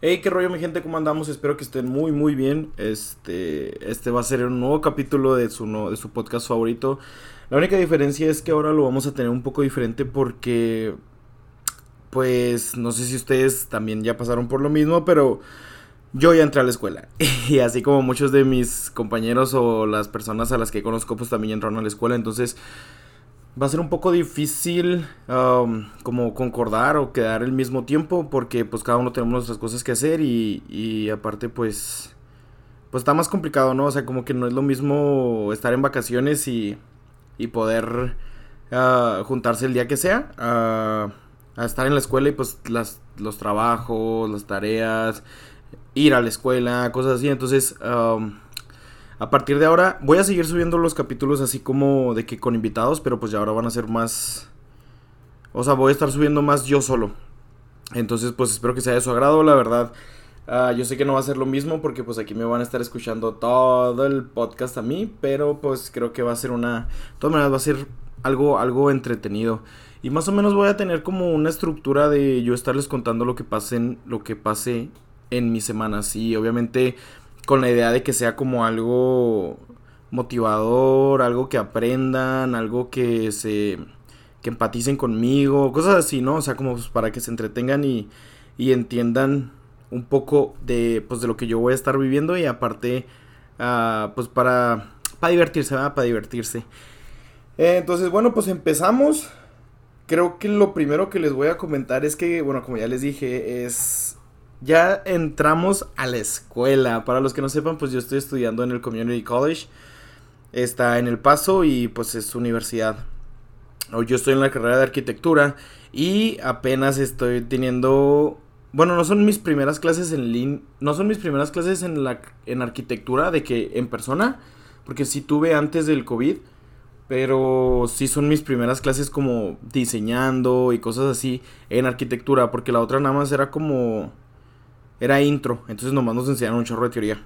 Hey, qué rollo mi gente, ¿cómo andamos? Espero que estén muy muy bien. Este, este va a ser un nuevo capítulo de su, de su podcast favorito. La única diferencia es que ahora lo vamos a tener un poco diferente porque, pues, no sé si ustedes también ya pasaron por lo mismo, pero yo ya entré a la escuela. Y así como muchos de mis compañeros o las personas a las que conozco, pues también entraron a la escuela. Entonces, va a ser un poco difícil um, como concordar o quedar el mismo tiempo porque pues cada uno tenemos nuestras cosas que hacer y, aparte pues pues está más complicado, ¿no? O sea, como que no es lo mismo estar en vacaciones y, y poder uh, juntarse el día que sea uh, a estar en la escuela y pues las, los trabajos, las tareas, ir a la escuela, cosas así. Entonces, um, a partir de ahora voy a seguir subiendo los capítulos así como de que con invitados, pero pues ya ahora van a ser más... O sea, voy a estar subiendo más yo solo. Entonces pues espero que sea de su agrado, la verdad. Uh, yo sé que no va a ser lo mismo porque pues aquí me van a estar escuchando todo el podcast a mí, pero pues creo que va a ser una... De todas maneras va a ser algo, algo entretenido. Y más o menos voy a tener como una estructura de yo estarles contando lo que pasen, lo que pase en mis semanas. Y obviamente con la idea de que sea como algo motivador, algo que aprendan, algo que se que empaticen conmigo, cosas así, ¿no? O sea, como pues, para que se entretengan y, y entiendan un poco de pues de lo que yo voy a estar viviendo y aparte uh, pues para para divertirse, ¿verdad? Para divertirse. Eh, entonces, bueno, pues empezamos. Creo que lo primero que les voy a comentar es que, bueno, como ya les dije, es ya entramos a la escuela. Para los que no sepan, pues yo estoy estudiando en el Community College. Está en El Paso y pues es universidad. Yo estoy en la carrera de arquitectura y apenas estoy teniendo... Bueno, no son mis primeras clases en línea. No son mis primeras clases en, la, en arquitectura de que en persona. Porque sí tuve antes del COVID. Pero sí son mis primeras clases como diseñando y cosas así en arquitectura. Porque la otra nada más era como era intro, entonces nomás nos enseñaron un chorro de teoría.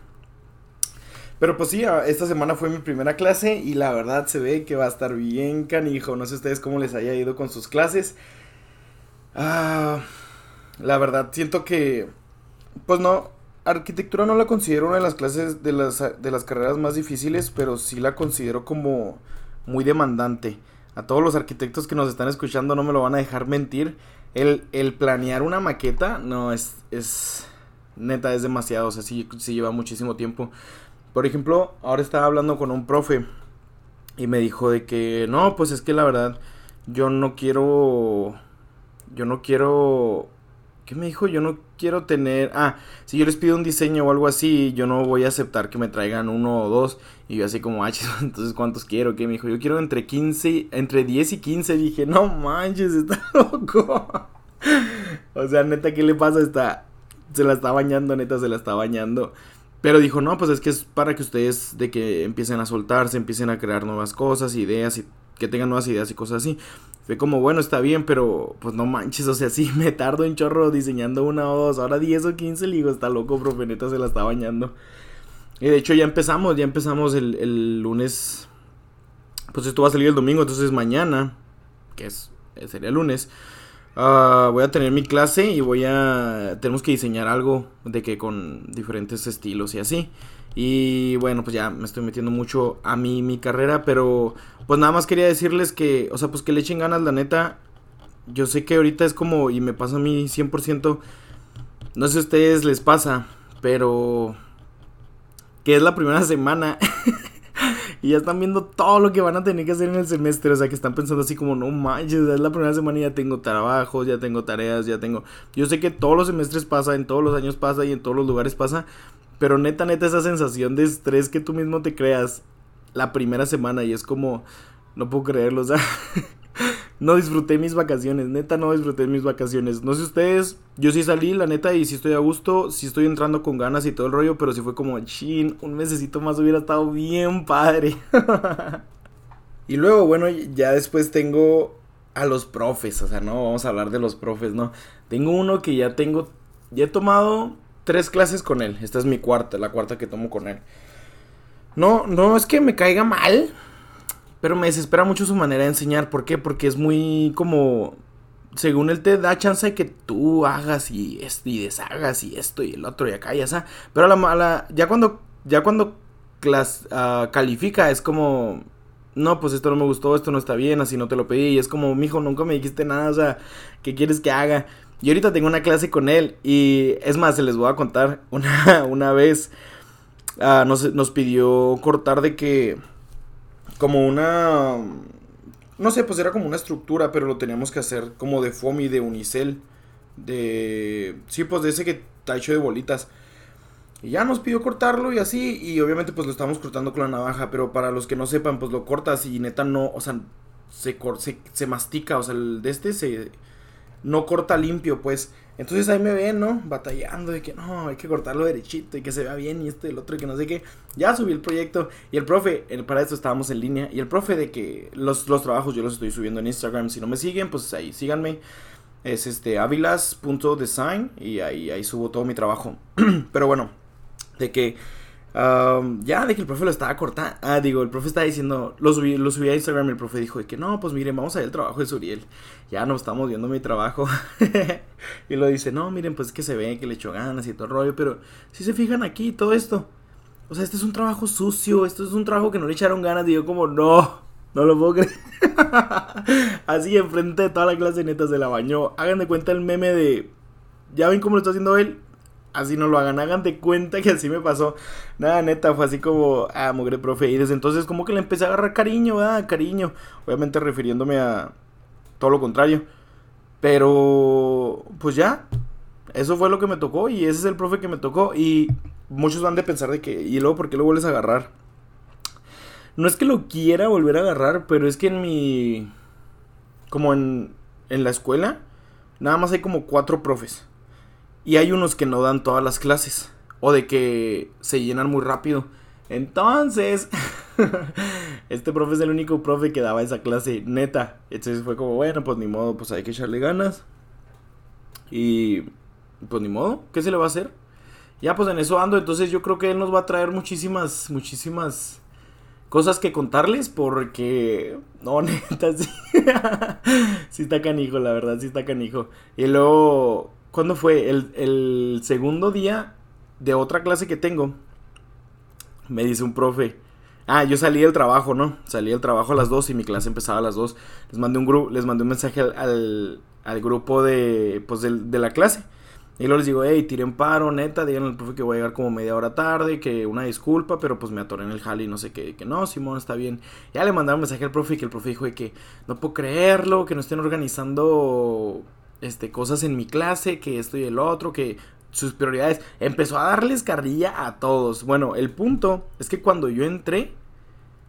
Pero pues sí, esta semana fue mi primera clase y la verdad se ve que va a estar bien canijo. No sé ustedes cómo les haya ido con sus clases. Ah, la verdad siento que, pues no, arquitectura no la considero una de las clases de las, de las carreras más difíciles, pero sí la considero como muy demandante. A todos los arquitectos que nos están escuchando no me lo van a dejar mentir. El, el planear una maqueta, no, es, es, neta es demasiado, o sea, sí, lleva muchísimo tiempo. Por ejemplo, ahora estaba hablando con un profe y me dijo de que no, pues es que la verdad yo no quiero yo no quiero ¿Qué me dijo? Yo no quiero tener. Ah, si yo les pido un diseño o algo así, yo no voy a aceptar que me traigan uno o dos. Y yo, así como, ah, entonces, ¿cuántos quiero? ¿Qué me dijo? Yo quiero entre 15, entre 10 y 15. Dije, no manches, está loco. o sea, neta, ¿qué le pasa? Está se la está bañando, neta, se la está bañando. Pero dijo, no, pues es que es para que ustedes de que empiecen a soltarse, empiecen a crear nuevas cosas, ideas y que tengan nuevas ideas y cosas así. Fue como, bueno, está bien, pero pues no manches, o sea, sí me tardo en chorro diseñando una o dos, ahora 10 o 15, le digo, está loco, profe, neta, se la está bañando. Y de hecho ya empezamos, ya empezamos el, el lunes, pues esto va a salir el domingo, entonces mañana, que es, sería el lunes, Ah, voy a tener mi clase y voy a... Tenemos que diseñar algo de que con diferentes estilos y así. Y bueno, pues ya me estoy metiendo mucho a mí, mi carrera, pero pues nada más quería decirles que, o sea, pues que le echen ganas, la neta. Yo sé que ahorita es como, y me pasa a mí 100%, no sé si a ustedes les pasa, pero que es la primera semana y ya están viendo todo lo que van a tener que hacer en el semestre. O sea, que están pensando así como, no manches, es la primera semana y ya tengo trabajos, ya tengo tareas, ya tengo... Yo sé que todos los semestres pasa, en todos los años pasa y en todos los lugares pasa. Pero neta, neta, esa sensación de estrés que tú mismo te creas la primera semana y es como, no puedo creerlo, o sea... no disfruté mis vacaciones, neta no disfruté mis vacaciones. No sé ustedes, yo sí salí, la neta, y sí estoy a gusto, sí estoy entrando con ganas y todo el rollo, pero sí fue como, chin, un mesecito más hubiera estado bien padre. y luego, bueno, ya después tengo a los profes, o sea, no, vamos a hablar de los profes, ¿no? Tengo uno que ya tengo, ya he tomado tres clases con él, esta es mi cuarta, la cuarta que tomo con él. No, no es que me caiga mal, pero me desespera mucho su manera de enseñar. ¿Por qué? Porque es muy como... según él te da chance de que tú hagas y esto y deshagas y esto y el otro y acá y así. Pero la mala, ya cuando, ya cuando clas, ah, califica es como, no, pues esto no me gustó, esto no está bien, así no te lo pedí. Y es como, mijo, nunca me dijiste nada, o sea, ¿qué quieres que haga? Y ahorita tengo una clase con él y es más, se les voy a contar una, una vez. Ah, nos, nos pidió cortar de que, como una no sé, pues era como una estructura, pero lo teníamos que hacer como de foam y de unicel. De. Sí, pues de ese que está hecho de bolitas. Y ya nos pidió cortarlo y así. Y obviamente, pues lo estamos cortando con la navaja. Pero para los que no sepan, pues lo cortas y neta no. O sea, se, se, se mastica. O sea, el de este se. No corta limpio, pues. Entonces ahí me ven, ¿no? Batallando de que no, hay que cortarlo derechito y que se vea bien y este y el otro y que no sé qué. Ya subí el proyecto y el profe, para esto estábamos en línea y el profe de que los, los trabajos yo los estoy subiendo en Instagram. Si no me siguen, pues ahí síganme. Es este avilas.design y ahí, ahí subo todo mi trabajo. Pero bueno, de que ya, de que el profe lo estaba cortando. Ah, digo, el profe estaba diciendo, lo subí, a Instagram y el profe dijo de que no, pues miren, vamos a ver el trabajo de Suriel. Ya nos estamos viendo mi trabajo. y lo dice, no, miren, pues es que se ve que le echó ganas y todo el rollo, pero si se fijan aquí, todo esto. O sea, este es un trabajo sucio, esto es un trabajo que no le echaron ganas. Y yo como, no, no lo puedo creer. Así enfrente de toda la clase neta se la bañó. Hagan de cuenta el meme de... ¿Ya ven cómo lo está haciendo él? Así no lo hagan, hagan de cuenta que así me pasó. Nada, neta, fue así como, ah, mugre profe. Y desde entonces como que le empecé a agarrar cariño, ¿verdad? Cariño. Obviamente refiriéndome a todo lo contrario. Pero, pues ya, eso fue lo que me tocó y ese es el profe que me tocó. Y muchos van de pensar de que, ¿y luego por qué lo vuelves a agarrar? No es que lo quiera volver a agarrar, pero es que en mi... Como en, en la escuela, nada más hay como cuatro profes. Y hay unos que no dan todas las clases. O de que se llenan muy rápido. Entonces, este profe es el único profe que daba esa clase neta. Entonces fue como, bueno, pues ni modo, pues hay que echarle ganas. Y pues ni modo, ¿qué se le va a hacer? Ya pues en eso ando, entonces yo creo que él nos va a traer muchísimas, muchísimas cosas que contarles porque, no, neta, sí, sí está canijo, la verdad, sí está canijo. Y luego ¿Cuándo fue? El, segundo día de otra clase que tengo. Me dice un profe. Ah, yo salí del trabajo, ¿no? Salí del trabajo a las 2 y mi clase empezaba a las 2. Les mandé un, grupo les mandé un mensaje al, al, grupo de, pues, de, la clase. Y luego les digo, hey, tiren paro, neta, díganle al profe que voy a llegar como media hora tarde, que una disculpa, pero pues me atoré en el jale y no sé qué, que no, Simón, está bien. Ya le mandaron un mensaje al profe y que el profe dijo que no puedo creerlo, que no estén organizando este, cosas en mi clase, que esto y el otro, que sus prioridades. Empezó a darles carrilla a todos. Bueno, el punto es que cuando yo entré,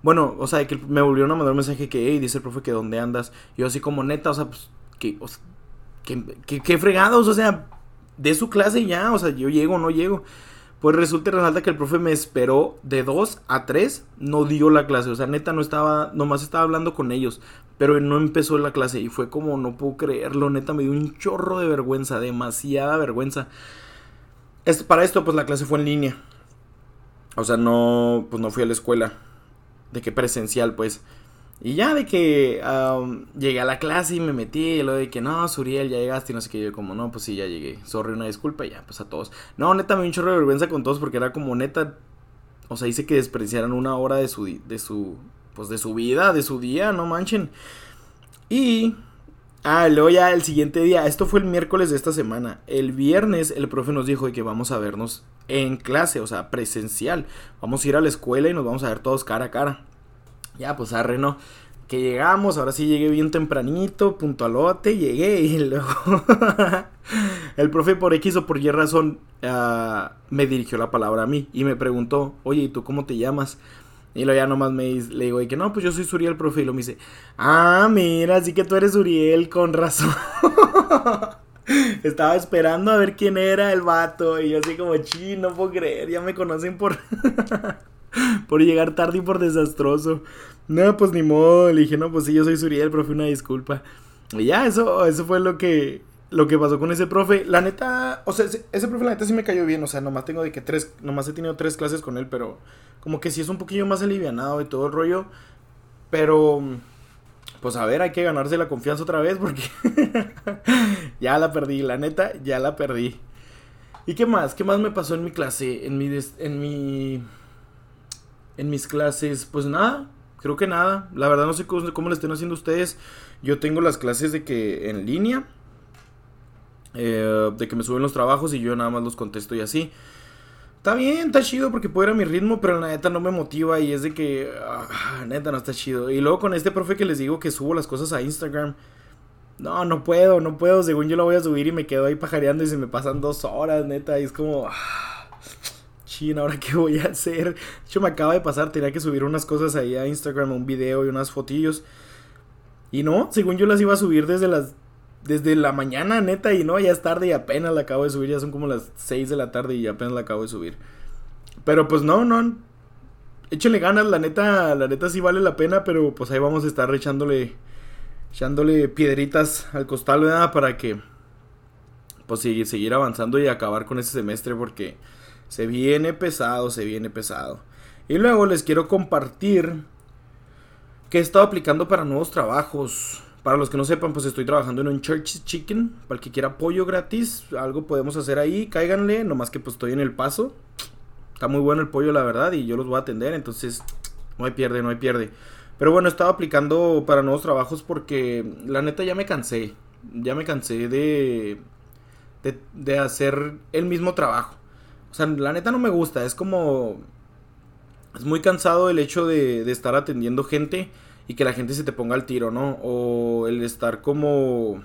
bueno, o sea, que me volvieron a mandar un mensaje que, hey, dice el profe que dónde andas. Yo así como neta, o sea, pues, que, que, fregados, o sea, de su clase ya, o sea, yo llego o no llego. Pues resulta y resalta que el profe me esperó de 2 a 3, no dio la clase. O sea, neta no estaba, nomás estaba hablando con ellos. Pero no empezó la clase y fue como, no puedo creerlo, neta me dio un chorro de vergüenza, demasiada vergüenza. Es, para esto, pues la clase fue en línea. O sea, no, pues no fui a la escuela. De que presencial, pues. Y ya de que llegué a la clase y me metí, y lo de que no, Suriel, ya llegaste y no sé qué. Yo, como no, pues sí, ya llegué. Sorry, una disculpa, y ya, pues a todos. No, neta, me dio un chorro de vergüenza con todos porque era como neta. O sea, hice que despreciaran una hora de su, de su, pues de su vida, de su día, no manchen. Y. Ah, luego ya el siguiente día, esto fue el miércoles de esta semana. El viernes el profe nos dijo que vamos a vernos en clase, o sea, presencial. Vamos a ir a la escuela y nos vamos a ver todos cara a cara. Ya, pues arre, ¿no? Que llegamos, ahora sí llegué bien tempranito, puntualote, llegué y luego el profe por X o por Y razón ah, me dirigió la palabra a mí y me preguntó, oye, ¿y tú cómo te llamas? Y luego ya nomás me le digo, y que no, pues yo soy Suriel, profe. Y lo me dice, ah, mira, así que tú eres Uriel, con razón. Estaba esperando a ver quién era el vato. Y yo así como, chi, no puedo creer, ya me conocen por... por llegar tarde y por desastroso. No, pues ni modo. Le dije, no, pues sí, yo soy Suriel, profe, una disculpa. Y ya, eso, eso fue lo que, lo que pasó con ese profe. La neta, o sea, ese, profe la neta sí me cayó bien. O sea, nomás tengo de que tres, nomás he tenido tres clases con él, pero como que sí es un poquillo más alivianado y todo el rollo. Pero, pues a ver, hay que ganarse la confianza otra vez porque ya la perdí, la neta, ya la perdí. ¿Y qué más? ¿Qué más me pasó en mi clase? En mi en mi en mis clases, pues nada, creo que nada. La verdad no sé cómo, cómo le estén haciendo ustedes. Yo tengo las clases de que en línea, eh, de que me suben los trabajos y yo nada más los contesto y así. Está bien, está chido porque puedo ir a mi ritmo, pero la neta no me motiva y es de que, ah, neta no está chido. Y luego con este profe que les digo que subo las cosas a Instagram, no, no puedo, no puedo, según yo lo voy a subir y me quedo ahí pajareando y se me pasan dos horas, neta, y es como, ah, chin, ¿ahora qué voy a hacer? De hecho, me acaba de pasar, tenía que subir unas cosas ahí a Instagram, un video y unas fotillos. Y no, según yo las iba a subir desde las desde la mañana, neta, y no, ya es tarde y apenas la acabo de subir, ya son como las 6 de la tarde y apenas la acabo de subir. Pero pues no, no. Échenle ganas, la neta, la neta sí vale la pena, pero pues ahí vamos a estar echándole echándole piedritas al costal, ¿verdad? Para que pues seguir, seguir avanzando y acabar con ese semestre porque se viene pesado, se viene pesado. Y luego les quiero compartir que he estado aplicando para nuevos trabajos. Para los que no sepan, pues estoy trabajando en un Church Chicken. Para el que quiera pollo gratis, algo podemos hacer ahí. Cáiganle, nomás que pues estoy en el paso. Está muy bueno el pollo, la verdad, y yo los voy a atender. Entonces, no hay pierde, no hay pierde. Pero bueno, estaba aplicando para nuevos trabajos porque la neta ya me cansé. Ya me cansé de, de hacer el mismo trabajo. O sea, la neta no me gusta. Es como... Es muy cansado el hecho de, de estar atendiendo gente y que la gente se te ponga al tiro, ¿no? O el estar como...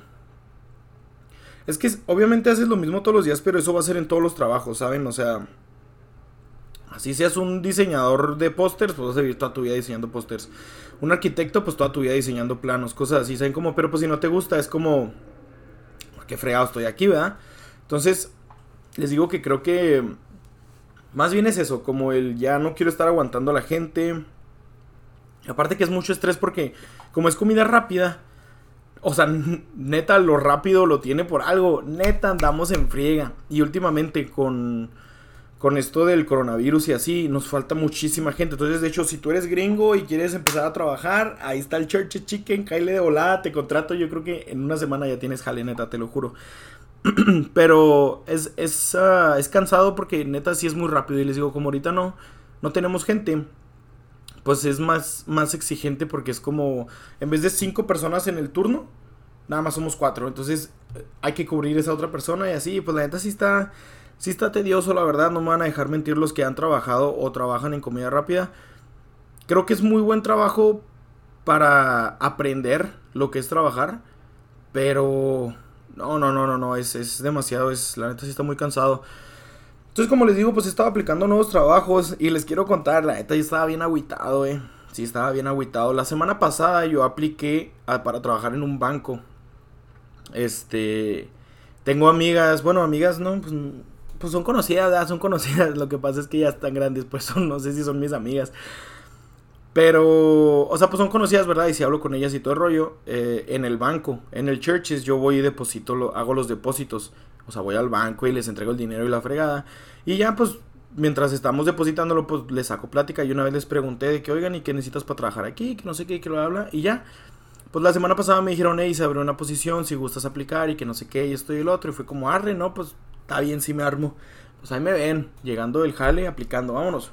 Es que obviamente haces lo mismo todos los días, pero eso va a ser en todos los trabajos, ¿saben? O sea, así seas un diseñador de pósters, pues vas a vivir toda tu vida diseñando pósters. Un arquitecto, pues toda tu vida diseñando planos, cosas así, ¿saben? Como, pero pues si no te gusta, es como... Qué fregado estoy aquí, ¿verdad? Entonces, les digo que creo que... Más bien es eso, como el ya no quiero estar aguantando a la gente Aparte que es mucho estrés porque como es comida rápida, o sea, neta lo rápido lo tiene por algo, neta andamos en friega. Y últimamente con, con esto del coronavirus y así, nos falta muchísima gente. Entonces, de hecho, si tú eres gringo y quieres empezar a trabajar, ahí está el Church Chicken, caile de volada, te contrato. Yo creo que en una semana ya tienes jale, neta, te lo juro. Pero es, es, ah, es cansado porque neta sí es muy rápido. Y les digo, como ahorita no, no tenemos gente pues es más, más exigente porque es como, en vez de cinco personas en el turno, nada más somos cuatro. Entonces eh, hay que cubrir esa otra persona y así, pues la neta sí está, sí está tedioso, la verdad, no me van a dejar mentir los que han trabajado o trabajan en comida rápida. Creo que es muy buen trabajo para aprender lo que es trabajar, pero no, no, no, no, no, es, es demasiado, es, la neta sí está muy cansado. Entonces, como les digo, pues estaba aplicando nuevos trabajos y les quiero contar, la neta yo estaba bien agüitado, eh. Sí, estaba bien agüitado. La semana pasada yo apliqué para trabajar en un banco. Este, tengo amigas, bueno, amigas, no, pues, pues son conocidas, son conocidas. Lo que pasa es que ya están grandes, pues son, no sé si son mis amigas. Pero, o sea, pues son conocidas, ¿verdad? Y si hablo con ellas y todo el rollo, eh, en el banco, en el churches, yo voy y deposito, hago los depósitos. O sea, voy al banco y les entrego el dinero y la fregada. Y ya, pues, mientras estamos depositándolo, pues les saco plática. Y una vez les pregunté de que, oigan, ¿y qué necesitas para trabajar aquí? Que no sé qué, que lo habla. Y ya. Pues la semana pasada me dijeron, hey, se abrió una posición, si gustas aplicar y que no sé qué, y esto y el otro. Y fue como, arre, no, pues está bien, si me armo. Pues ahí me ven, llegando del jale, aplicando, vámonos.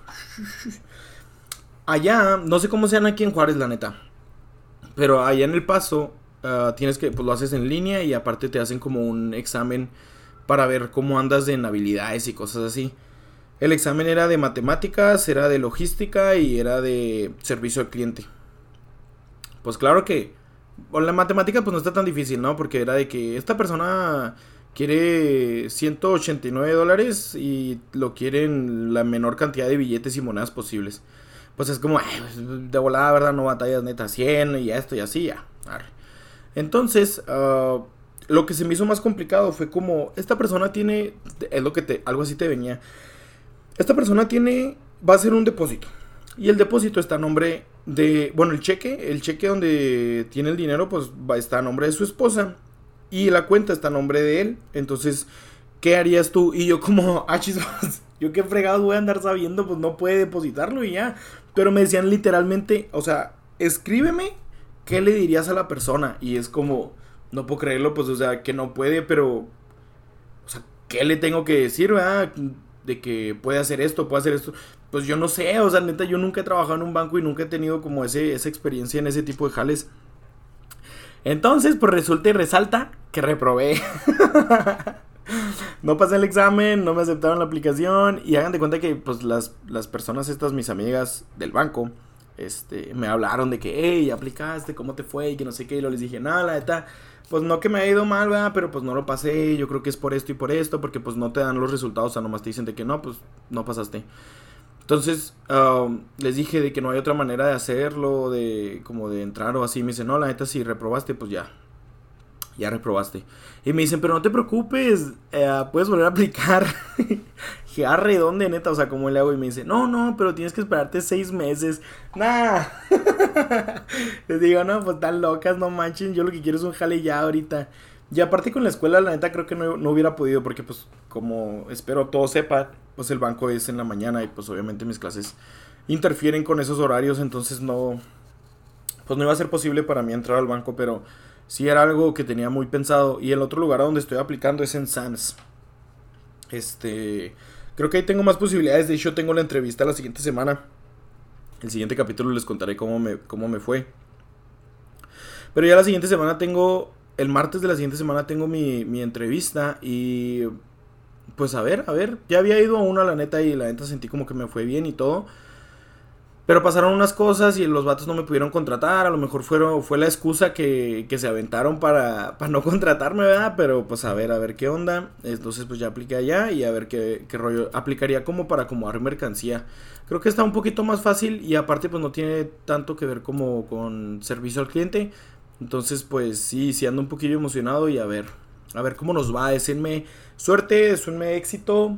Allá, no sé cómo sean aquí en Juárez, la neta. Pero allá en El Paso, ah, tienes que, pues lo haces en línea y aparte te hacen como un examen para ver cómo andas en habilidades y cosas así. El examen era de matemáticas, era de logística y era de servicio al cliente. Pues claro que la matemática pues no está tan difícil, ¿no? Porque era de que esta persona quiere 189 dólares y lo quiere en la menor cantidad de billetes y monedas posibles. Pues es como, de volada, ¿verdad? No batallas neta 100 y esto y así, ya. Entonces, uh, lo que se me hizo más complicado fue como, esta persona tiene, es lo que te, algo así te venía, esta persona tiene, va a hacer un depósito. Y el depósito está a nombre de, bueno, el cheque, el cheque donde tiene el dinero, pues va, está a nombre de su esposa. Y la cuenta está a nombre de él. Entonces, ¿qué harías tú? Y yo como, ah, yo qué fregado voy a andar sabiendo, pues no puede depositarlo y ya. Pero me decían literalmente, o sea, escríbeme ¿qué le dirías a la persona? Y es como, no puedo creerlo, pues, o sea, que no puede, pero, o sea, ¿qué le tengo que decir, verdad? De que puede hacer esto, puede hacer esto. Pues yo no sé, o sea, neta, yo nunca he trabajado en un banco y nunca he tenido como ese, esa experiencia en ese tipo de jales. Entonces, pues resulta y resalta que reprobé. no pasé el examen, no me aceptaron la aplicación y hagan de cuenta que pues las, las personas estas, mis amigas del banco, este, me hablaron de que, hey, aplicaste, ¿cómo te fue? Y que no sé qué, y yo les dije, nada, la neta, pues no que me ha ido mal, ¿verdad? Pero pues no lo pasé, yo creo que es por esto y por esto, porque pues no te dan los resultados, o sea, nomás te dicen de que no, pues no pasaste. Entonces, um, les dije de que no hay otra manera de hacerlo, de como de entrar o así. Me dicen, no, la neta, si reprobaste, pues ya. Ya reprobaste. Y me dicen, pero no te preocupes, eh, puedes volver a aplicar. Dije, arre, ¿dónde, neta? O sea, ¿cómo le hago? Y me dice, no, no, pero tienes que esperarte seis meses. Nah. les digo, no, pues están locas, no manchen. Yo lo que quiero es un jale ya ahorita. Y aparte con la escuela, la neta, creo que no, no hubiera podido, porque pues, como espero todos sepan pues el banco es en la mañana y pues obviamente mis clases interfieren con esos horarios, entonces no, pues no iba a ser posible para mí entrar al banco, pero sí era algo que tenía muy pensado. Y el otro lugar donde estoy aplicando es en SAMS. Este, creo que ahí tengo más posibilidades, de hecho tengo la entrevista la siguiente semana. El siguiente capítulo les contaré cómo me, cómo me fue. Pero ya la siguiente semana tengo, el martes de la siguiente semana tengo mi, mi entrevista y pues a ver, a ver, ya había ido a una la neta y la neta sentí como que me fue bien y todo. Pero pasaron unas cosas y los vatos no me pudieron contratar. A lo mejor fueron, fue la excusa que, se aventaron para, no contratarme, ¿verdad? Pero pues a ver, a ver qué onda. Entonces pues ya apliqué allá y a ver qué, rollo. Aplicaría como para acomodar mercancía. Creo que está un poquito más fácil y aparte pues no tiene tanto que ver como con servicio al cliente. Entonces pues sí, sí ando un poquillo emocionado y a ver, a ver cómo nos va. Decirme suerte, deseenme éxito.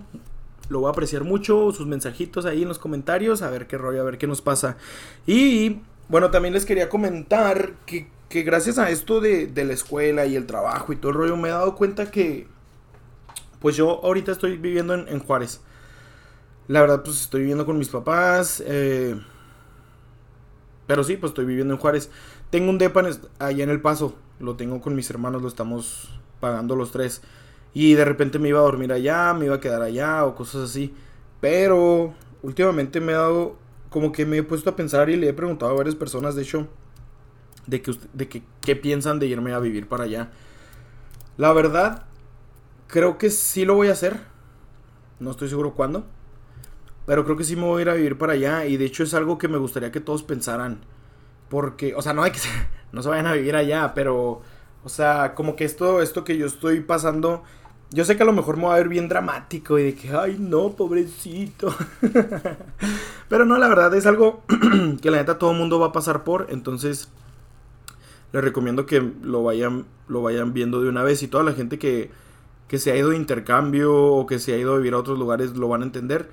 Lo voy a apreciar mucho. Sus mensajitos ahí en los comentarios. A ver qué rollo, a ver qué nos pasa. Y bueno, también les quería comentar que, que gracias a esto de, de, la escuela y el trabajo y todo el rollo, me he dado cuenta que. Pues yo ahorita estoy viviendo en, en Juárez. La verdad, pues estoy viviendo con mis papás. Eh, pero sí, pues estoy viviendo en Juárez. Tengo un depa allá en El Paso. Lo tengo con mis hermanos, lo estamos pagando los tres. Y de repente me iba a dormir allá, me iba a quedar allá o cosas así. Pero últimamente me he dado, como que me he puesto a pensar y le he preguntado a varias personas, de hecho, de que, de que qué piensan de irme a vivir para allá. La verdad, creo que sí lo voy a hacer. No estoy seguro cuándo. Pero creo que sí me voy a ir a vivir para allá. Y de hecho es algo que me gustaría que todos pensaran. Porque, o sea, no hay que no se vayan a vivir allá, pero o sea, como que esto, esto que yo estoy pasando, yo sé que a lo mejor me va a ver bien dramático y de que, ay, no, pobrecito. Pero no, la verdad es algo que la neta todo el mundo va a pasar por, entonces les recomiendo que lo vayan, lo vayan viendo de una vez y toda la gente que, que se ha ido de intercambio o que se ha ido a vivir a otros lugares lo van a entender.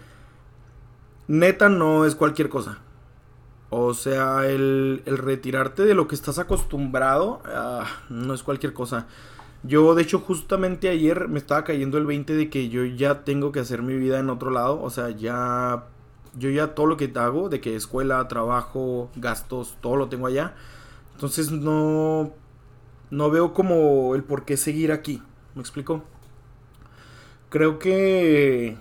Neta no es cualquier cosa. O sea, el, retirarte de lo que estás acostumbrado ah, no es cualquier cosa. Yo, de hecho, justamente ayer me estaba cayendo el 20 de que yo ya tengo que hacer mi vida en otro lado. O sea, ya. Yo ya todo lo que hago, de que escuela, trabajo, gastos, todo lo tengo allá. Entonces no. No veo como el por qué seguir aquí. ¿Me explico? Creo que.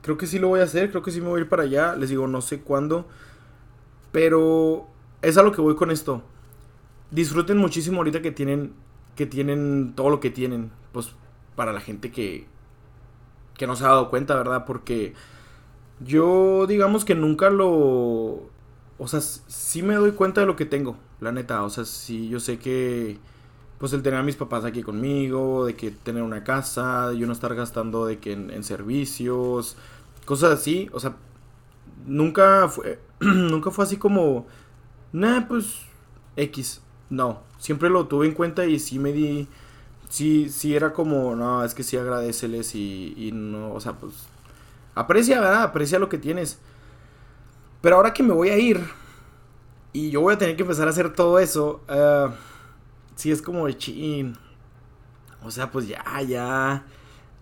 Creo que sí lo voy a hacer. Creo que sí me voy a ir para allá. Les digo, no sé cuándo. Pero es a lo que voy con esto. Disfruten muchísimo ahorita que tienen que tienen todo lo que tienen, pues para la gente que que no se ha dado cuenta, ¿verdad? Porque yo digamos que nunca lo o sea, sí me doy cuenta de lo que tengo, la neta, o sea, sí yo sé que pues el tener a mis papás aquí conmigo, de que tener una casa, de yo no estar gastando de que en, en servicios, cosas así, o sea, nunca fue, nunca fue así como, nah, pues X. No, siempre lo tuve en cuenta y sí me di, sí, sí era como, no, es que sí agradeceles y, y no, o sea, pues, aprecia, ¿verdad? Aprecia lo que tienes. Pero ahora que me voy a ir y yo voy a tener que empezar a hacer todo eso, uh, sí es como de chin. O sea, pues ya, ya,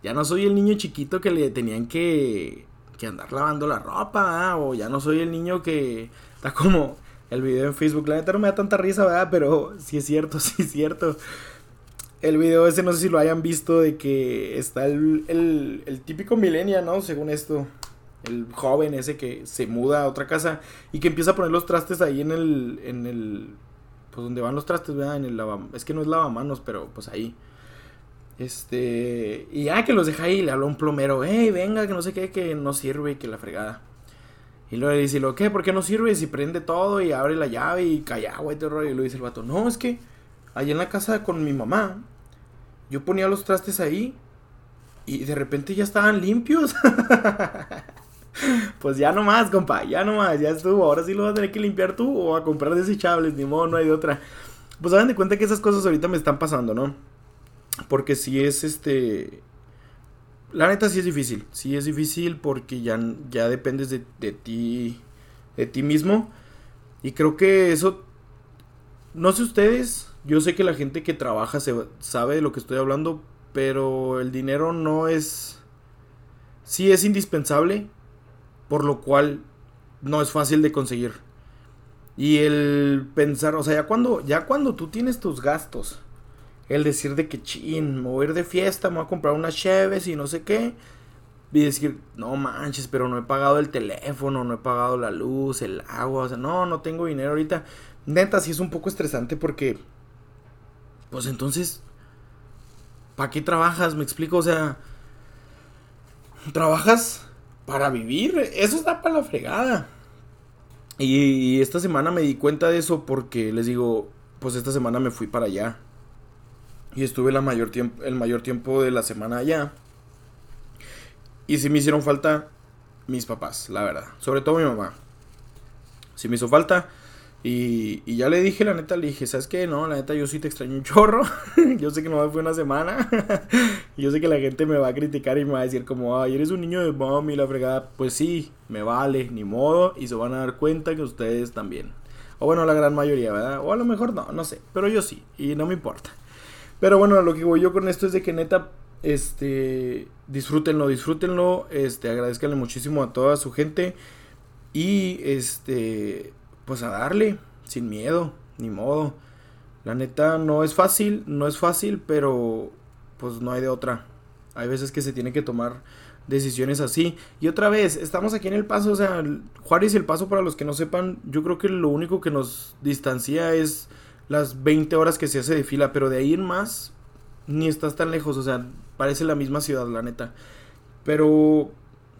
ya no soy el niño chiquito que le tenían que que andar lavando la ropa, o ya no soy el niño que está como el video en Facebook. La neta no me da tanta risa, ¿verdad? Pero sí es cierto, sí es cierto. El video ese no sé si lo hayan visto de que está el, el, típico millennial, ¿no? Según esto. El joven ese que se muda a otra casa y que empieza a poner los trastes ahí en el, en el, pues donde van los trastes. Es que no es lavamanos, pero pues ahí. Este, y ya que los deja ahí, le habló un plomero, hey, venga, que no sé qué, que no sirve, que la fregada. Y luego le dice, ¿lo qué? ¿Por qué no sirve? Si prende todo y abre la llave y calla agua y todo rollo. Y lo dice el vato, no, es que allá en la casa con mi mamá, yo ponía los trastes ahí y de repente ya estaban limpios. pues ya no más, compa, ya no más, ya estuvo. Ahora sí lo vas a tener que limpiar tú o a comprar desechables, ni modo, no hay de otra. Pues hagan de cuenta que esas cosas ahorita me están pasando, ¿no? Porque si es este. La neta sí es difícil. Sí es difícil porque ya, ya dependes de, de ti. De ti mismo. Y creo que eso. No sé ustedes. Yo sé que la gente que trabaja se sabe de lo que estoy hablando. Pero el dinero no es. Sí es indispensable. Por lo cual no es fácil de conseguir. Y el pensar, o sea, ya cuando, ya cuando tú tienes tus gastos el decir de que chin, me voy a ir de fiesta, me voy a comprar unas cheves y no sé qué. Y decir, no manches, pero no he pagado el teléfono, no he pagado la luz, el agua, o sea, no, no tengo dinero ahorita. Neta, sí es un poco estresante porque, pues entonces, ¿para qué trabajas? Me explico, o sea, trabajas para vivir, eso está para la fregada. Y, y esta semana me di cuenta de eso porque les digo, pues esta semana me fui para allá. Y estuve el mayor tiempo de la semana allá. Y sí me hicieron falta mis papás, la verdad. Sobre todo mi mamá. Sí me hizo falta. Y, y ya le dije, la neta, le dije, ¿sabes qué? No, la neta, yo sí te extraño un chorro. yo sé que no fue una semana. yo sé que la gente me va a criticar y me va a decir como, ay, eres un niño de mami, la fregada. Pues sí, me vale, ni modo. Y se van a dar cuenta que ustedes también. O bueno, la gran mayoría, ¿verdad? O a lo mejor no, no sé. Pero yo sí. Y no me importa. Pero bueno, lo que voy yo con esto es de que neta, este, disfrútenlo, disfrútenlo, este, agradezcanle muchísimo a toda su gente y este, pues a darle, sin miedo, ni modo. La neta no es fácil, no es fácil, pero pues no hay de otra. Hay veces que se tiene que tomar decisiones así. Y otra vez, estamos aquí en el paso, o sea, Juárez y el paso, para los que no sepan, yo creo que lo único que nos distancia es las 20 horas que se hace de fila, pero de ahí en más ni estás tan lejos, o sea, parece la misma ciudad, la neta. Pero,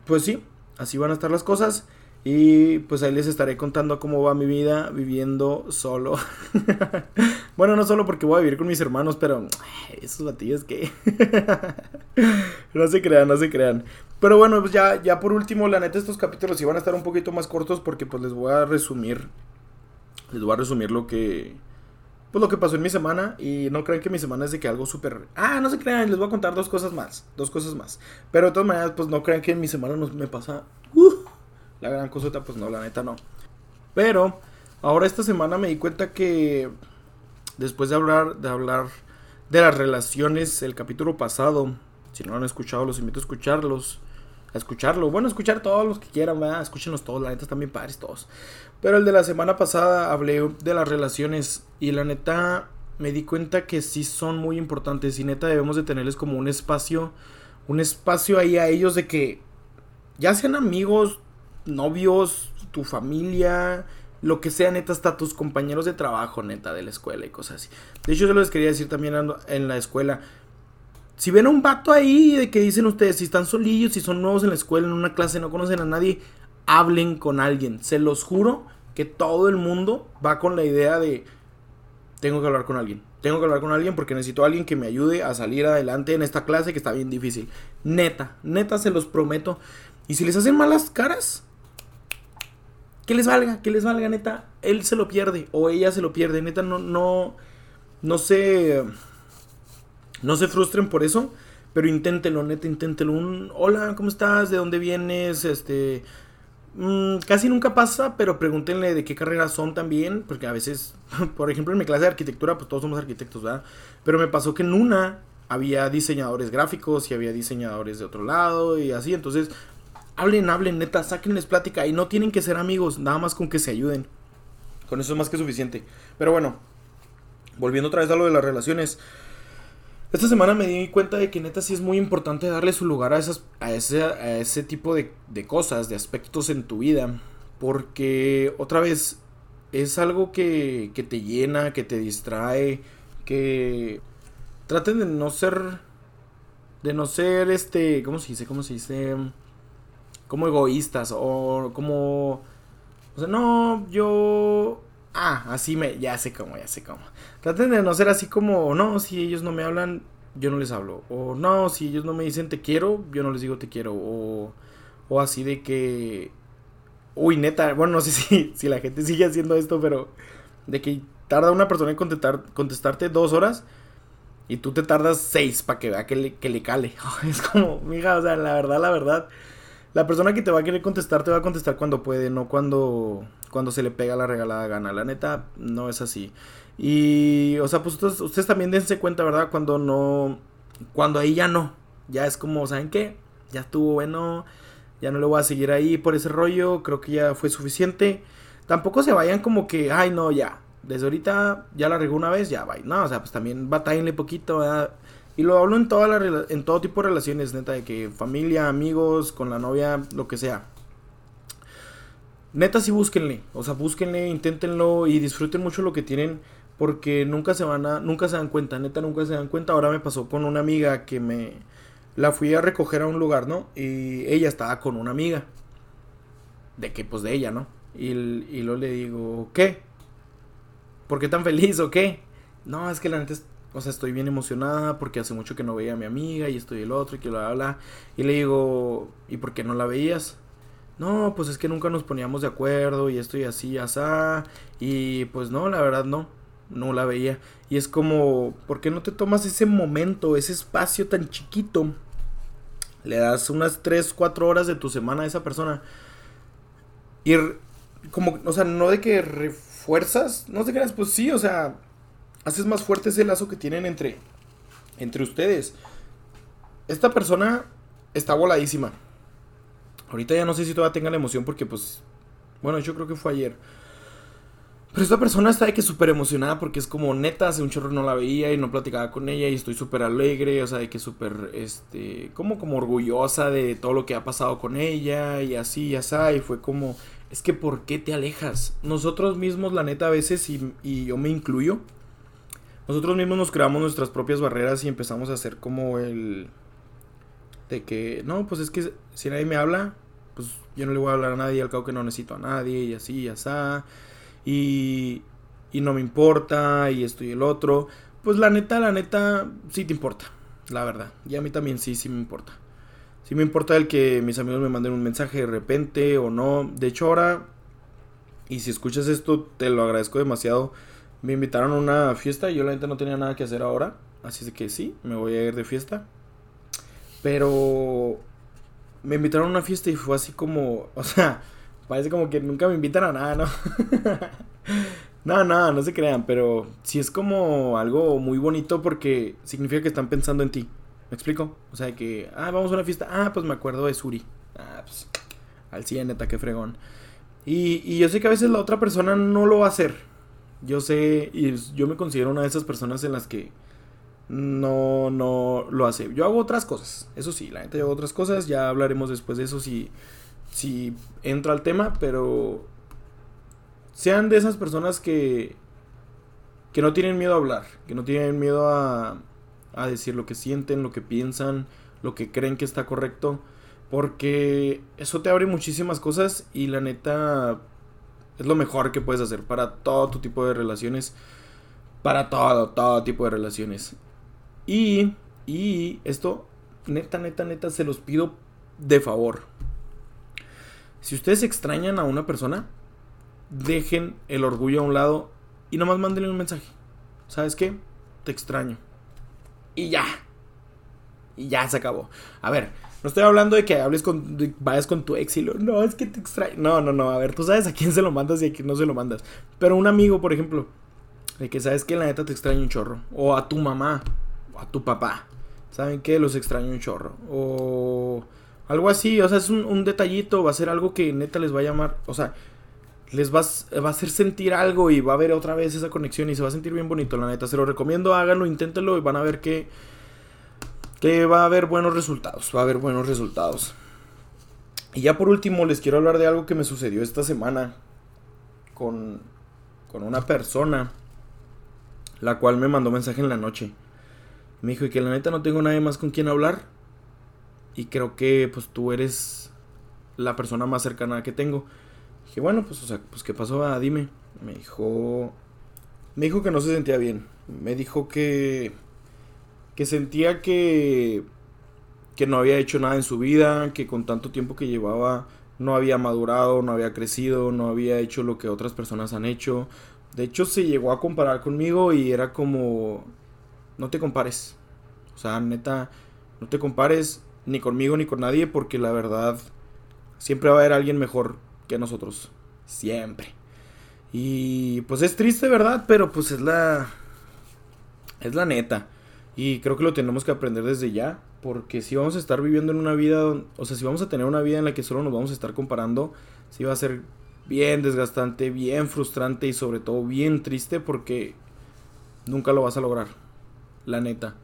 pues sí, así van a estar las cosas. Y pues ahí les estaré contando cómo va mi vida viviendo solo. bueno, no solo porque voy a vivir con mis hermanos, pero esos batillos que... no se crean, no se crean. Pero bueno, pues ya, ya por último, la neta, estos capítulos iban a estar un poquito más cortos porque pues les voy a resumir. Les voy a resumir lo que pues lo que pasó en mi semana y no crean que mi semana es de que algo súper... Ah, no se crean, les voy a contar dos cosas más, dos cosas más. Pero de todas maneras, pues no crean que en mi semana no me pasa... Uh, la gran cosota, pues no, la neta no. Pero ahora esta semana me di cuenta que después de hablar, de hablar de las relaciones, el capítulo pasado, si no lo han escuchado, los invito a escucharlos. A escucharlo. Bueno, escuchar todos los que quieran, ¿verdad? Escúchenlos todos, la neta están bien padres todos. Pero el de la semana pasada hablé de las relaciones y la neta me di cuenta que sí son muy importantes y neta debemos de tenerles como un espacio, un espacio ahí a ellos de que ya sean amigos, novios, tu familia, lo que sea, neta, hasta tus compañeros de trabajo, neta, de la escuela y cosas así. De hecho, yo les quería decir también en la escuela. Si ven a un vato ahí de que dicen ustedes, si están solillos, si son nuevos en la escuela, en una clase, no conocen a nadie, hablen con alguien. Se los juro que todo el mundo va con la idea de tengo que hablar con alguien. Tengo que hablar con alguien porque necesito a alguien que me ayude a salir adelante en esta clase que está bien difícil. Neta, neta se los prometo. Y si les hacen malas caras, que les valga, que les valga, neta. Él se lo pierde o ella se lo pierde. Neta, no, no, no se, no se frustren por eso. Pero inténtenlo, neta, inténtenlo. Un, hola, ¿cómo estás? ¿De dónde vienes? Este, Mm, casi nunca pasa, pero pregúntenle de qué carreras son también, porque a veces, por ejemplo, en mi clase de arquitectura, pues todos somos arquitectos, ¿verdad? Pero me pasó que en una había diseñadores gráficos y había diseñadores de otro lado y así, entonces, hablen, hablen, neta, sáquenles plática y no tienen que ser amigos, nada más con que se ayuden. Con eso es más que suficiente. Pero bueno, volviendo otra vez a lo de las relaciones. Esta semana me di cuenta de que neta sí es muy importante darle su lugar a, esas, a, ese, a ese tipo de, de cosas, de aspectos en tu vida. Porque otra vez es algo que, que te llena, que te distrae, que traten de no ser, de no ser este, ¿cómo se dice? ¿Cómo se dice? Como egoístas o como, o sea, no, yo Ah, así me, ya sé cómo, ya sé cómo. Traten de no ser así como, no, si ellos no me hablan, yo no les hablo. O no, si ellos no me dicen te quiero, yo no les digo te quiero. O, o así de que, uy, neta, bueno, no sé si, si la gente sigue haciendo esto, pero de que tarda una persona en contestar, contestarte dos horas y tú te tardas seis para que vea que le, que le cale. Es como, mija, o sea, la verdad, la verdad la persona que te va a querer contestar te va a contestar cuando puede, no cuando, cuando se le pega la regalada gana. La neta, no es así. Y, o sea, pues ustedes, también dense cuenta, ¿verdad? Cuando no, cuando ahí ya no. Ya es como, ¿saben qué? Ya estuvo bueno, ya no le voy a seguir ahí por ese rollo, creo que ya fue suficiente. Tampoco se vayan como que, ay, no, ya, desde ahorita ya la regó una vez, ya, bye. No, o sea, pues también batallenle poquito, ¿verdad? Y lo hablo en, toda la, en todo tipo de relaciones, neta, de que familia, amigos, con la novia, lo que sea. Neta, sí búsquenle. O sea, búsquenle, inténtenlo y disfruten mucho lo que tienen. Porque nunca se van a, nunca se dan cuenta, neta, nunca se dan cuenta. Ahora me pasó con una amiga que me la fui a recoger a un lugar, ¿no? Y ella estaba con una amiga. De que, pues de ella, ¿no? Y, y luego le digo, ¿qué? ¿Por qué tan feliz o qué? No, es que la neta o sea, estoy bien emocionada porque hace mucho que no veía a mi amiga y estoy el otro y que bla, bla, bla. Y le digo, ¿y por qué no la veías? No, pues es que nunca nos poníamos de acuerdo y estoy así, asá. Y pues no, la verdad no, no la veía. Y es como, ¿por qué no te tomas ese momento, ese espacio tan chiquito? Le das unas 3, 4 horas de tu semana a esa persona. Y como, o sea, no de que refuerzas, no te creas, pues sí, o sea, haces más fuerte ese lazo que tienen entre, entre ustedes. Esta persona está voladísima. Ahorita ya no sé si todavía tenga la emoción porque pues... Bueno, yo creo que fue ayer. Pero esta persona está de que súper emocionada porque es como neta, hace un chorro no la veía y no platicaba con ella y estoy súper alegre, o sea, de que súper, este, como como orgullosa de todo lo que ha pasado con ella y así y así, y fue como, es que ¿por qué te alejas? Nosotros mismos, la neta, a veces, y, y yo me incluyo, nosotros mismos nos creamos nuestras propias barreras y empezamos a hacer como el... De que, no, pues es que si nadie me habla, pues yo no le voy a hablar a nadie, al cabo que no necesito a nadie, y así, y así, y, y no me importa, y esto y el otro. Pues la neta, la neta, sí te importa, la verdad. Y a mí también sí, sí me importa. Sí me importa el que mis amigos me manden un mensaje de repente o no. De hecho ahora, y si escuchas esto, te lo agradezco demasiado me invitaron a una fiesta y yo la gente no tenía nada que hacer ahora. Así que sí, me voy a ir de fiesta. Pero me invitaron a una fiesta y fue así como, o sea, parece como que nunca me invitan a nada, ¿no? no, no, no se crean, pero sí es como algo muy bonito porque significa que están pensando en ti. ¿Me explico? O sea, que, ah, vamos a una fiesta. Ah, pues me acuerdo de Suri. Ah, pues, al 100, neta, qué fregón. Y, y yo sé que a veces la otra persona no lo va a hacer. Yo sé, y yo me considero una de esas personas en las que no, no lo hace. Yo hago otras cosas, eso sí, la gente hago otras cosas, ya hablaremos después de eso si, si entra al tema, pero sean de esas personas que, que no tienen miedo a hablar, que no tienen miedo a, a decir lo que sienten, lo que piensan, lo que creen que está correcto, porque eso te abre muchísimas cosas y la neta es lo mejor que puedes hacer para todo tu tipo de relaciones. Para todo, todo tipo de relaciones. Y, y esto, neta, neta, neta, se los pido de favor. Si ustedes extrañan a una persona, dejen el orgullo a un lado y nomás mándenle un mensaje. ¿Sabes qué? Te extraño. Y ya. Y ya se acabó. A ver, no estoy hablando de que hables con, vayas con tu ex y lo, no, es que te extraño. No, no, no, a ver, tú sabes a quién se lo mandas y a quién no se lo mandas. Pero un amigo, por ejemplo, de que sabes que la neta te extraña un chorro. O a tu mamá, o a tu papá. ¿Saben que Los extraño un chorro. O algo así, o sea, es un, un detallito, va a ser algo que neta les va a llamar, o sea, les va, va a hacer sentir algo y va a haber otra vez esa conexión y se va a sentir bien bonito, la neta. Se lo recomiendo, háganlo, inténtenlo y van a ver que, que va a haber buenos resultados. Va a haber buenos resultados. Y ya por último les quiero hablar de algo que me sucedió esta semana con, con una persona, la cual me mandó mensaje en la noche. Me dijo, y que la neta no tengo nadie más con quien hablar. Y creo que pues tú eres la persona más cercana que tengo. Dije, bueno, pues, o sea, pues, ¿qué pasó? Ah, dime. Me dijo. Me dijo que no se sentía bien. Me dijo que. Que sentía que. Que no había hecho nada en su vida. Que con tanto tiempo que llevaba. No había madurado, no había crecido, no había hecho lo que otras personas han hecho. De hecho, se llegó a comparar conmigo y era como. No te compares. O sea, neta, no te compares ni conmigo ni con nadie porque la verdad. Siempre va a haber alguien mejor que nosotros. Siempre. Y pues es triste, ¿verdad? Pero pues es la... Es la neta. Y creo que lo tenemos que aprender desde ya. Porque si vamos a estar viviendo en una vida... O sea, si vamos a tener una vida en la que solo nos vamos a estar comparando, sí va a ser bien desgastante, bien frustrante y sobre todo bien triste porque nunca lo vas a lograr. La neta.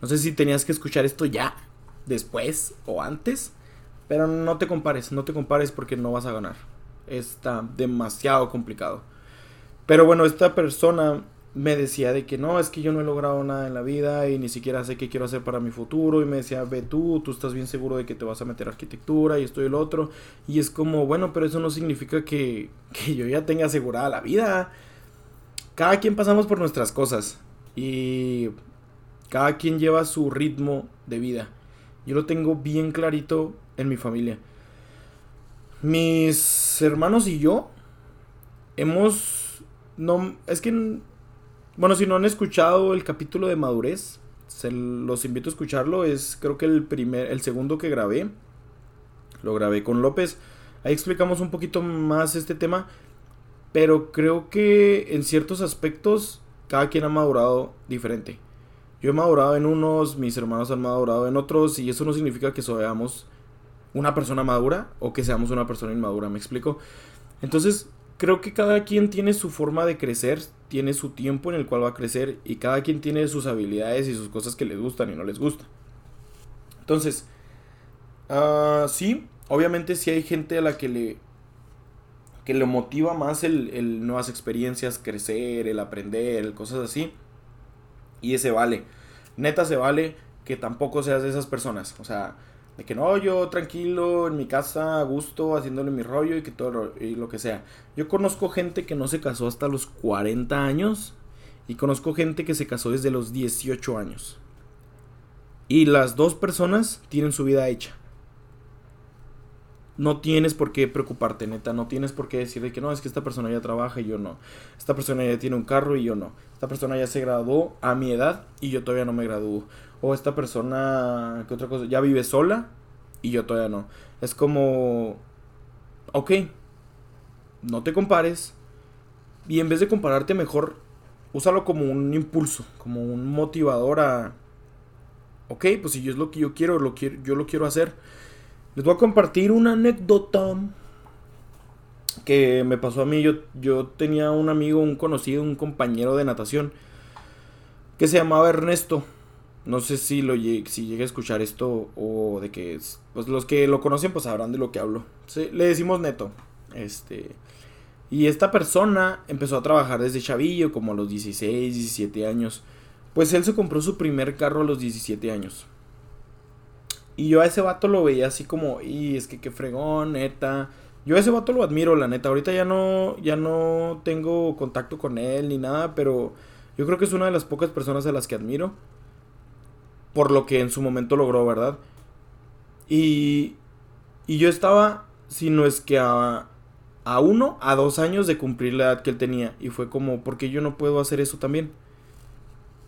No sé si tenías que escuchar esto ya, después o antes. Pero no te compares, no te compares porque no vas a ganar. Está demasiado complicado. Pero bueno, esta persona me decía de que no, es que yo no he logrado nada en la vida y ni siquiera sé qué quiero hacer para mi futuro. Y me decía, ve tú, tú estás bien seguro de que te vas a meter a arquitectura y esto y el otro. Y es como, bueno, pero eso no significa que, que yo ya tenga asegurada la vida. Cada quien pasamos por nuestras cosas y cada quien lleva su ritmo de vida. Yo lo tengo bien clarito en mi familia. Mis hermanos y yo hemos... No, es que... Bueno, si no han escuchado el capítulo de madurez, se los invito a escucharlo. Es creo que el primer, el segundo que grabé. Lo grabé con López. Ahí explicamos un poquito más este tema. Pero creo que en ciertos aspectos cada quien ha madurado diferente. Yo he madurado en unos, mis hermanos han madurado en otros. Y eso no significa que seamos una persona madura o que seamos una persona inmadura, ¿me explico? Entonces, creo que cada quien tiene su forma de crecer, tiene su tiempo en el cual va a crecer y cada quien tiene sus habilidades y sus cosas que les gustan y no les gustan. Entonces, uh, sí, obviamente sí hay gente a la que le que le motiva más el, el nuevas experiencias, crecer, el aprender, cosas así. Y ese vale. Neta se vale que tampoco seas de esas personas. O sea, de que no, yo tranquilo, en mi casa, a gusto, haciéndole mi rollo y que todo y lo que sea. Yo conozco gente que no se casó hasta los 40 años y conozco gente que se casó desde los 18 años. Y las dos personas tienen su vida hecha. No tienes por qué preocuparte, neta. No tienes por qué decir de que no, es que esta persona ya trabaja y yo no. Esta persona ya tiene un carro y yo no. Esta persona ya se graduó a mi edad y yo todavía no me gradúo o esta persona, ¿qué otra cosa? Ya vive sola y yo todavía no. Es como, ok, no te compares y en vez de compararte mejor, úsalo como un impulso, como un motivador a, ok, pues si yo es lo que yo quiero, lo quiero yo lo quiero hacer. Les voy a compartir una anécdota que me pasó a mí. Yo, yo tenía un amigo, un conocido, un compañero de natación que se llamaba Ernesto. No sé si lo si llegue a escuchar esto o de que pues los que lo conocen pues sabrán de lo que hablo. le decimos Neto. Este y esta persona empezó a trabajar desde chavillo, como a los 16, 17 años. Pues él se compró su primer carro a los 17 años. Y yo a ese vato lo veía así como, y es que qué fregón, neta. Yo a ese vato lo admiro, la neta. Ahorita ya no, ya no tengo contacto con él ni nada, pero yo creo que es una de las pocas personas a las que admiro por lo que en su momento logró, ¿verdad? Y, y yo estaba, si no es que a, a uno, a dos años de cumplir la edad que él tenía. Y fue como, ¿por qué yo no puedo hacer eso también?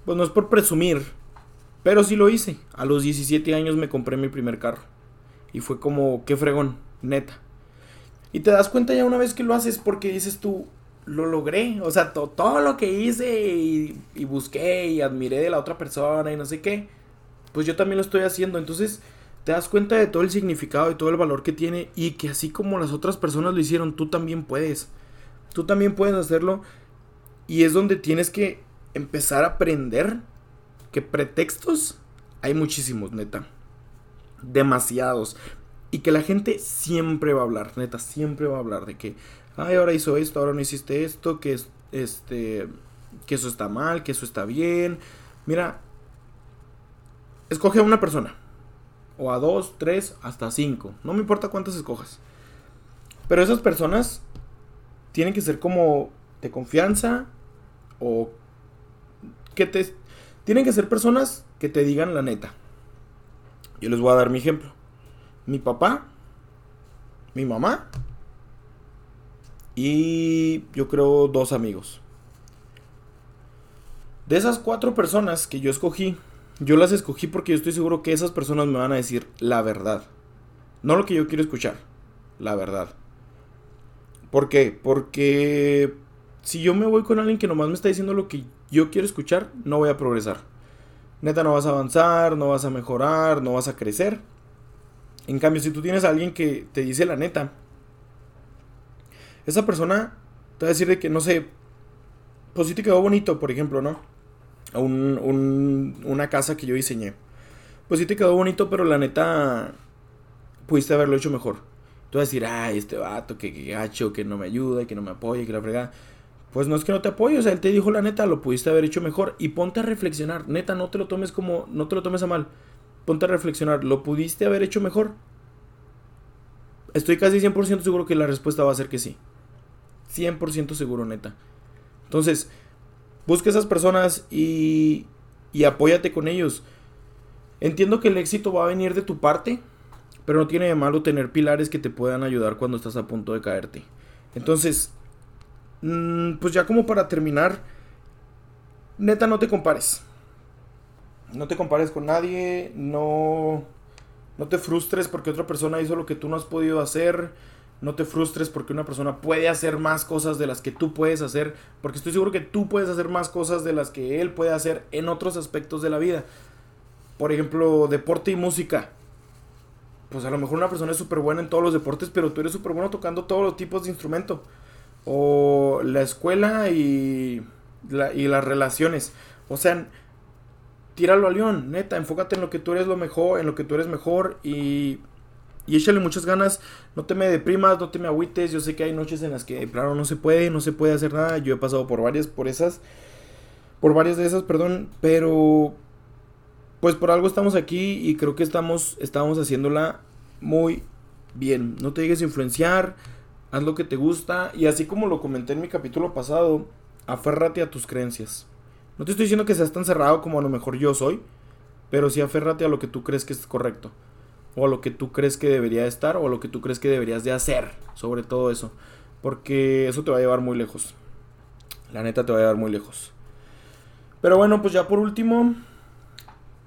Pues no es por presumir, pero sí lo hice. A los 17 años me compré mi primer carro. Y fue como, qué fregón, neta. Y te das cuenta ya una vez que lo haces porque dices tú, lo logré. O sea, todo lo que hice y, y busqué y admiré de la otra persona y no sé qué pues yo también lo estoy haciendo. Entonces te das cuenta de todo el significado y todo el valor que tiene y que así como las otras personas lo hicieron, tú también puedes. Tú también puedes hacerlo. Y es donde tienes que empezar a aprender que pretextos hay muchísimos, neta. Demasiados. Y que la gente siempre va a hablar, neta, siempre va a hablar de que, ay, ahora hizo esto, ahora no hiciste esto, que este, que eso está mal, que eso está bien. Mira, escoge a una persona. O a dos, tres, hasta cinco. No me importa cuántas escojas. Pero esas personas tienen que ser como de confianza o que te... Tienen que ser personas que te digan la neta. Yo les voy a dar mi ejemplo. Mi papá, mi mamá y yo creo dos amigos. De esas cuatro personas que yo escogí, yo las escogí porque yo estoy seguro que esas personas me van a decir la verdad. No lo que yo quiero escuchar, la verdad. ¿Por qué? Porque si yo me voy con alguien que nomás me está diciendo lo que yo quiero escuchar, no voy a progresar. Neta, no vas a avanzar, no vas a mejorar, no vas a crecer. En cambio, si tú tienes a alguien que te dice la neta, esa persona te va a decir de que, no sé, pues sí te quedó bonito, por ejemplo, ¿no? Un, una casa que yo diseñé. Pues sí te quedó bonito, pero la neta, pudiste haberlo hecho mejor. Tú vas a decir, ay, este vato, que, que gacho, que no me ayuda, que no me apoya, que la fregada. Pues no es que no te apoye, o sea, él te dijo la neta, lo pudiste haber hecho mejor. Y ponte a reflexionar, neta, no te lo tomes como, no te lo tomes a mal. Ponte a reflexionar, ¿lo pudiste haber hecho mejor? Estoy casi 100% seguro que la respuesta va a ser que sí. 100% seguro, neta. Entonces, busca esas personas y, y apóyate con ellos. Entiendo que el éxito va a venir de tu parte, pero no tiene de malo tener pilares que te puedan ayudar cuando estás a punto de caerte. Entonces, Mm, pues ya como para terminar, neta no te compares. No te compares con nadie, no, no te frustres porque otra persona hizo lo que tú no has podido hacer. No te frustres porque una persona puede hacer más cosas de las que tú puedes hacer. Porque estoy seguro que tú puedes hacer más cosas de las que él puede hacer en otros aspectos de la vida. Por ejemplo, deporte y música. Pues a lo mejor una persona es súper buena en todos los deportes, pero tú eres súper bueno tocando todos los tipos de instrumento o la escuela y, y las relaciones. O sea, tíralo a león, neta, enfócate en lo que tú eres lo mejor, en lo que tú eres mejor y, y échale muchas ganas. No te me deprimas, no te me agüites. Yo sé que hay noches en las que, claro, no se puede, no se puede hacer nada. Yo he pasado por varias, por esas, por varias de esas, perdón, pero pues por algo estamos aquí y creo que estamos, estamos haciéndola muy bien. No te dejes influenciar haz lo que te gusta y así como lo comenté en mi capítulo pasado, aférrate a tus creencias. No te estoy diciendo que seas tan cerrado como a lo mejor yo soy, pero sí aférrate a lo que tú crees que es correcto, o lo que tú crees que debería estar, o lo que tú crees que deberías de hacer, sobre todo eso, porque eso te va a llevar muy lejos. La neta te va a llevar muy lejos. Pero bueno, pues ya por último,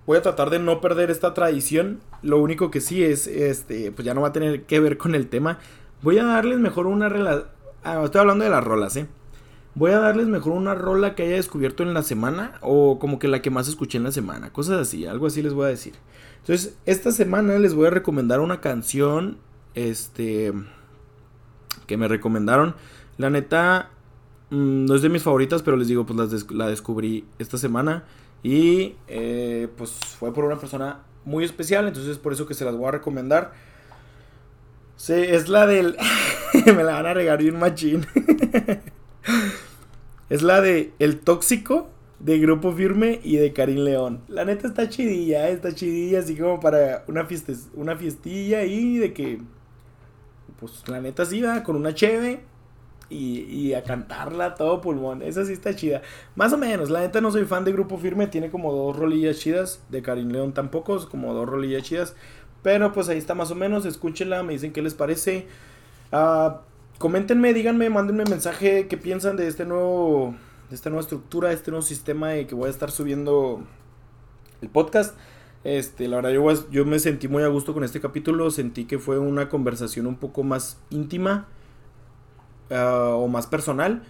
voy a tratar de no perder esta tradición. Lo único que sí es, este, pues ya no va a tener que ver con el tema. Voy a darles mejor una rola. Ah, estoy hablando de las rolas, ¿eh? Voy a darles mejor una rola que haya descubierto en la semana o como que la que más escuché en la semana. Cosas así, algo así les voy a decir. Entonces, esta semana les voy a recomendar una canción. Este. Que me recomendaron. La neta. Mm, no es de mis favoritas, pero les digo, pues la descubrí esta semana. Y eh, pues fue por una persona muy especial. Entonces, por eso que se las voy a recomendar. Sí, es la del. Me la van a regar un machín. es la de El Tóxico de Grupo Firme y de Karim León. La neta está chidilla, eh, está chidilla, así como para una, fiesta, una fiestilla y de que. Pues la neta sí va, con una cheve. Y, y, a cantarla todo pulmón. Esa sí está chida. Más o menos. La neta no soy fan de Grupo Firme. Tiene como dos rolillas chidas. De Karim León tampoco. Como dos rolillas chidas. Pero pues ahí está más o menos, escúchenla, me dicen qué les parece. Uh, coméntenme, díganme, mándenme mensaje qué piensan de este nuevo, esta nueva estructura, este nuevo sistema de que voy a estar subiendo el podcast. Este, la verdad yo, yo me sentí muy a gusto con este capítulo, sentí que fue una conversación un poco más íntima uh, o más personal.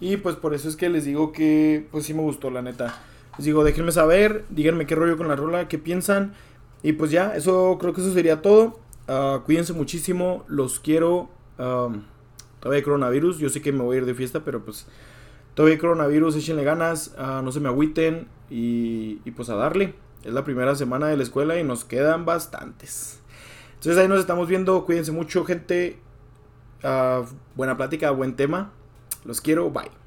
Y pues por eso es que les digo que pues sí me gustó, la neta. Les digo, déjenme saber, díganme qué rollo con la rola, qué piensan. Y pues ya, eso creo que eso sería todo. Ah, cuídense muchísimo, los quiero. todavía hay coronavirus. Yo sé que me voy a ir de fiesta, pero pues todavía coronavirus, échenle ganas, ah, no se me agüiten y, y pues a darle. Es la primera semana de la escuela y nos quedan bastantes. Entonces ahí nos estamos viendo. Cuídense mucho, gente. Ah, buena plática, buen tema. Los quiero. Bye.